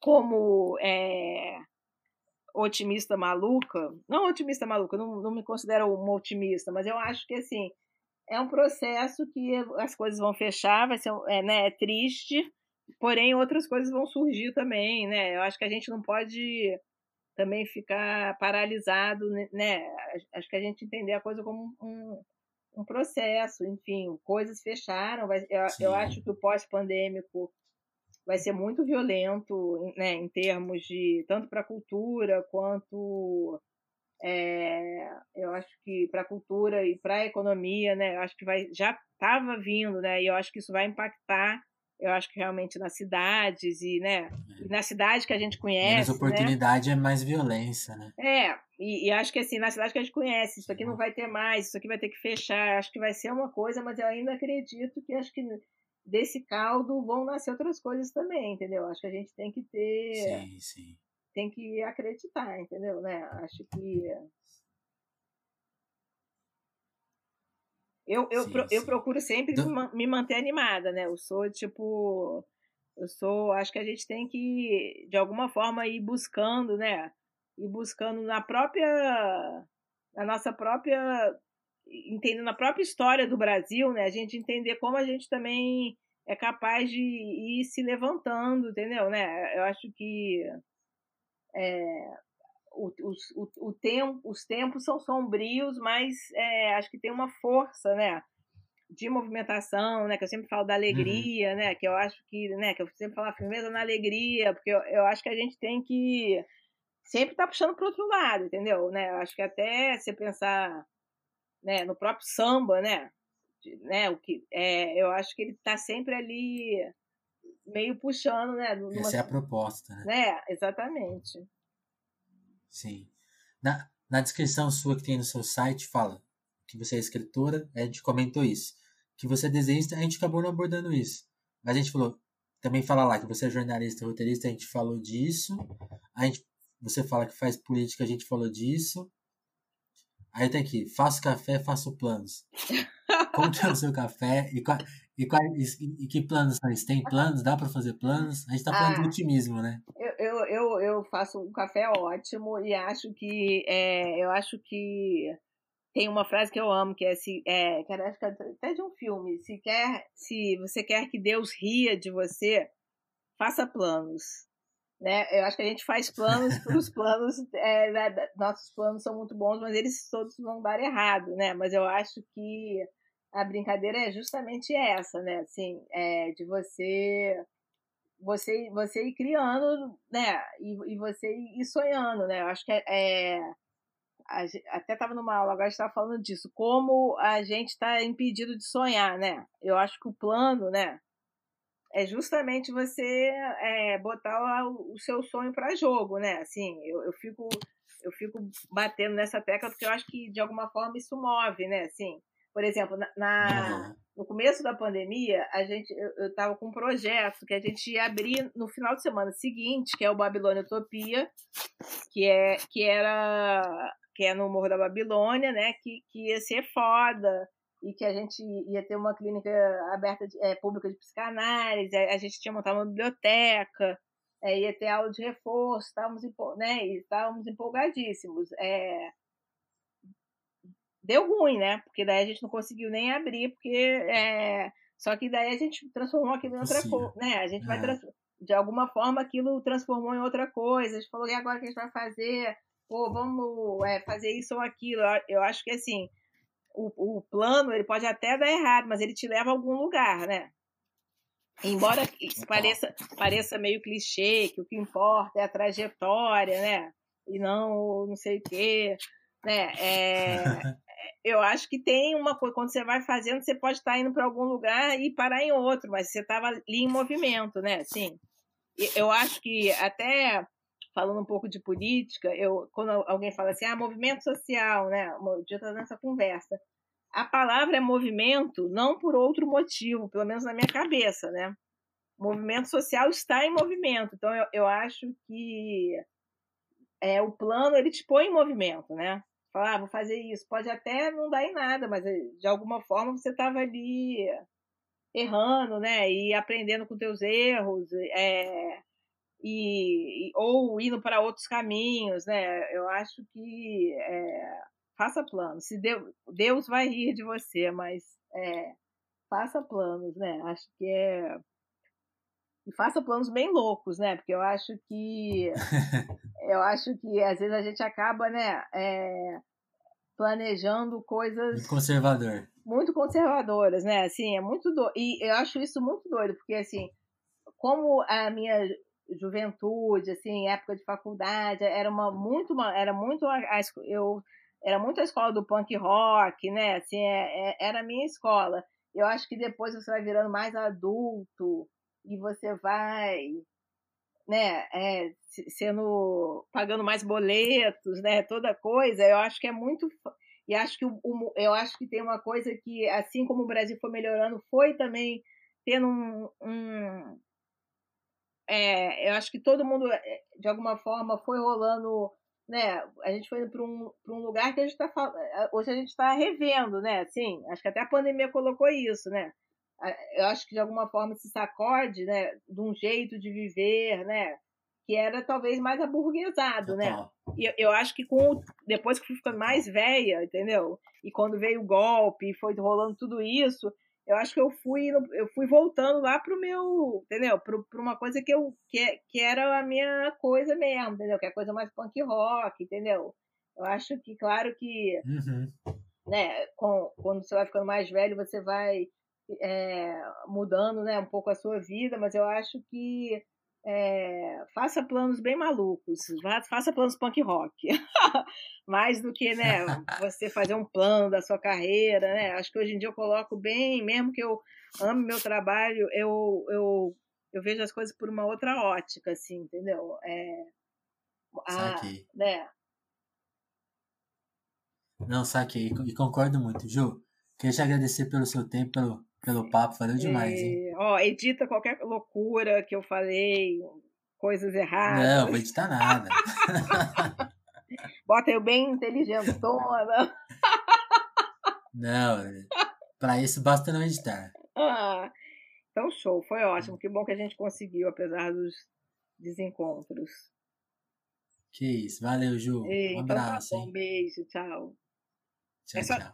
como é, otimista maluca, não otimista maluca, não, não me considero uma otimista, mas eu acho que assim é um processo que as coisas vão fechar, vai ser é, né, é triste, porém outras coisas vão surgir também, né? Eu acho que a gente não pode também ficar paralisado, né, né? Acho que a gente entender a coisa como um, um processo, enfim, coisas fecharam. Eu, eu acho que o pós-pandêmico vai ser muito violento, né, em termos de tanto para a cultura quanto é, eu acho que para a cultura e para a economia, né, eu acho que vai já estava vindo, né, e eu acho que isso vai impactar eu acho que realmente nas cidades e, né, é. na cidade que a gente conhece. Menos né? oportunidade né? é mais violência, né? É, e, e, acho que assim, na cidade que a gente conhece, isso aqui não vai ter mais, isso aqui vai ter que fechar, acho que vai ser uma coisa, mas eu ainda acredito que acho que desse caldo vão nascer outras coisas também, entendeu? Acho que a gente tem que ter. Sim, sim. Tem que acreditar, entendeu? Né? Acho que Eu, eu, sim, pro, eu procuro sempre Do... me manter animada, né? Eu sou, tipo. Eu sou. Acho que a gente tem que, de alguma forma, ir buscando, né? Ir buscando na própria. Na nossa própria. Entendendo a própria história do Brasil, né? A gente entender como a gente também é capaz de ir se levantando, entendeu? Né? Eu acho que. É, o, o, o tempo, os tempos são sombrios, mas é, acho que tem uma força, né? De movimentação, né? Que eu sempre falo da uhum. alegria, uhum. né? Que eu acho que, né? Que eu sempre falo a firmeza na alegria, porque eu, eu acho que a gente tem que sempre estar tá puxando para outro lado, entendeu? Né? Eu acho que até você pensar, né? No próprio samba, né? né? O que é, eu acho que ele está sempre ali meio puxando, né? Numa, Essa é a proposta, né? né? Exatamente. Sim. Na, na descrição sua que tem no seu site, fala que você é escritora, a gente comentou isso. Que você é desenhista, a gente acabou não abordando isso. Mas a gente falou, também fala lá que você é jornalista, roteirista, a gente falou disso. A gente, você fala que faz política, a gente falou disso. Aí tem aqui, faço café, faço planos. Como que é o seu café? E, qual, e, qual, e, e que planos esses? Tem planos? Dá para fazer planos? A gente tá falando ah, de otimismo, né? Eu, eu, eu, eu faço um café ótimo e acho que é, eu acho que tem uma frase que eu amo que é se é, que acho que até de um filme se quer se você quer que Deus ria de você faça planos né eu acho que a gente faz planos para os planos é, nossos planos são muito bons mas eles todos vão dar errado né mas eu acho que a brincadeira é justamente essa, né? Assim, é de você você você ir criando, né? E, e você ir sonhando, né? Eu acho que é, é até estava numa aula agora estava falando disso, como a gente está impedido de sonhar, né? Eu acho que o plano, né? É justamente você é, botar o, o seu sonho para jogo, né? Assim, eu, eu fico eu fico batendo nessa tecla porque eu acho que de alguma forma isso move, né? Assim, por exemplo, na, na no começo da pandemia, a gente eu estava com um projeto que a gente ia abrir no final de semana seguinte, que é o Babilônia Utopia, que é que era que é no Morro da Babilônia, né? Que, que ia ser foda e que a gente ia ter uma clínica aberta de, é, pública de psicanálise, a gente tinha montado uma biblioteca, é, ia ter aula de reforço, estávamos, né, estávamos empolgadíssimos. É, deu ruim, né? Porque daí a gente não conseguiu nem abrir, porque é, só que daí a gente transformou aquilo em outra coisa, né? A gente vai é. de alguma forma aquilo transformou em outra coisa. A gente falou e agora o que a gente vai fazer? Pô, vamos é, fazer isso ou aquilo. Eu acho que assim o, o plano ele pode até dar errado, mas ele te leva a algum lugar, né? Embora pareça, pareça meio clichê, que o que importa é a trajetória, né? E não não sei o quê, né? É, eu acho que tem uma coisa, quando você vai fazendo, você pode estar indo para algum lugar e parar em outro, mas você estava ali em movimento, né? Assim, eu acho que até falando um pouco de política, eu quando alguém fala assim, ah, movimento social, né? Um dia eu nessa conversa. A palavra é movimento não por outro motivo, pelo menos na minha cabeça, né? O movimento social está em movimento. Então eu, eu acho que é, o plano ele te põe em movimento, né? Falar, ah, vou fazer isso. Pode até não dar em nada, mas eh, de alguma forma você estava ali errando, né? E aprendendo com teus erros, é, e, ou indo para outros caminhos, né? Eu acho que é, faça planos. Se Deus, Deus vai rir de você, mas é, faça planos, né? Acho que é e faça planos bem loucos, né? Porque eu acho que eu acho que às vezes a gente acaba, né, é, planejando coisas muito conservador, muito conservadoras, né? Assim, é muito doido. E eu acho isso muito doido, porque assim, como a minha juventude, assim, época de faculdade, era uma muito uma, era muito eu era muito a escola do punk rock, né? Assim, é, é, era a minha escola. Eu acho que depois você vai virando mais adulto e você vai, né, é, sendo pagando mais boletos, né, toda coisa. Eu acho que é muito e acho que o, o, eu acho que tem uma coisa que assim como o Brasil foi melhorando, foi também tendo um, um é, eu acho que todo mundo é, de alguma forma foi rolando né, a gente foi para um, um lugar que a gente está é, hoje a gente está revendo, né, assim, acho que até a pandemia colocou isso, né, eu acho que de alguma forma se sacode, né, de um jeito de viver, né, que era talvez mais aburguesado, né, e eu, acho que com depois que fui ficando mais velha, entendeu, e quando veio o golpe e foi rolando tudo isso, eu acho que eu fui eu fui voltando lá pro meu, entendeu? Pro, uma coisa que eu que, que era a minha coisa mesmo, entendeu? Que é a coisa mais punk rock, entendeu? Eu acho que claro que uhum. né, com, quando você vai ficando mais velho, você vai é, mudando, né, um pouco a sua vida, mas eu acho que é, faça planos bem malucos, faça planos punk rock, mais do que né, você fazer um plano da sua carreira, né? Acho que hoje em dia eu coloco bem, mesmo que eu ame meu trabalho, eu, eu, eu vejo as coisas por uma outra ótica, assim, entendeu? É, a, né? Não, saquei, e concordo muito, Ju. Queria te agradecer pelo seu tempo, pelo, pelo papo, valeu demais, é, hein? Ó, edita qualquer loucura que eu falei, coisas erradas. Não, vou editar nada. Bota eu bem inteligentona. Não, para isso basta não editar. Ah, então show, foi ótimo. Que bom que a gente conseguiu, apesar dos desencontros. Que isso, valeu, Ju. Ei, um abraço. Então tá bom, um beijo, tchau. Tchau, é só, tchau.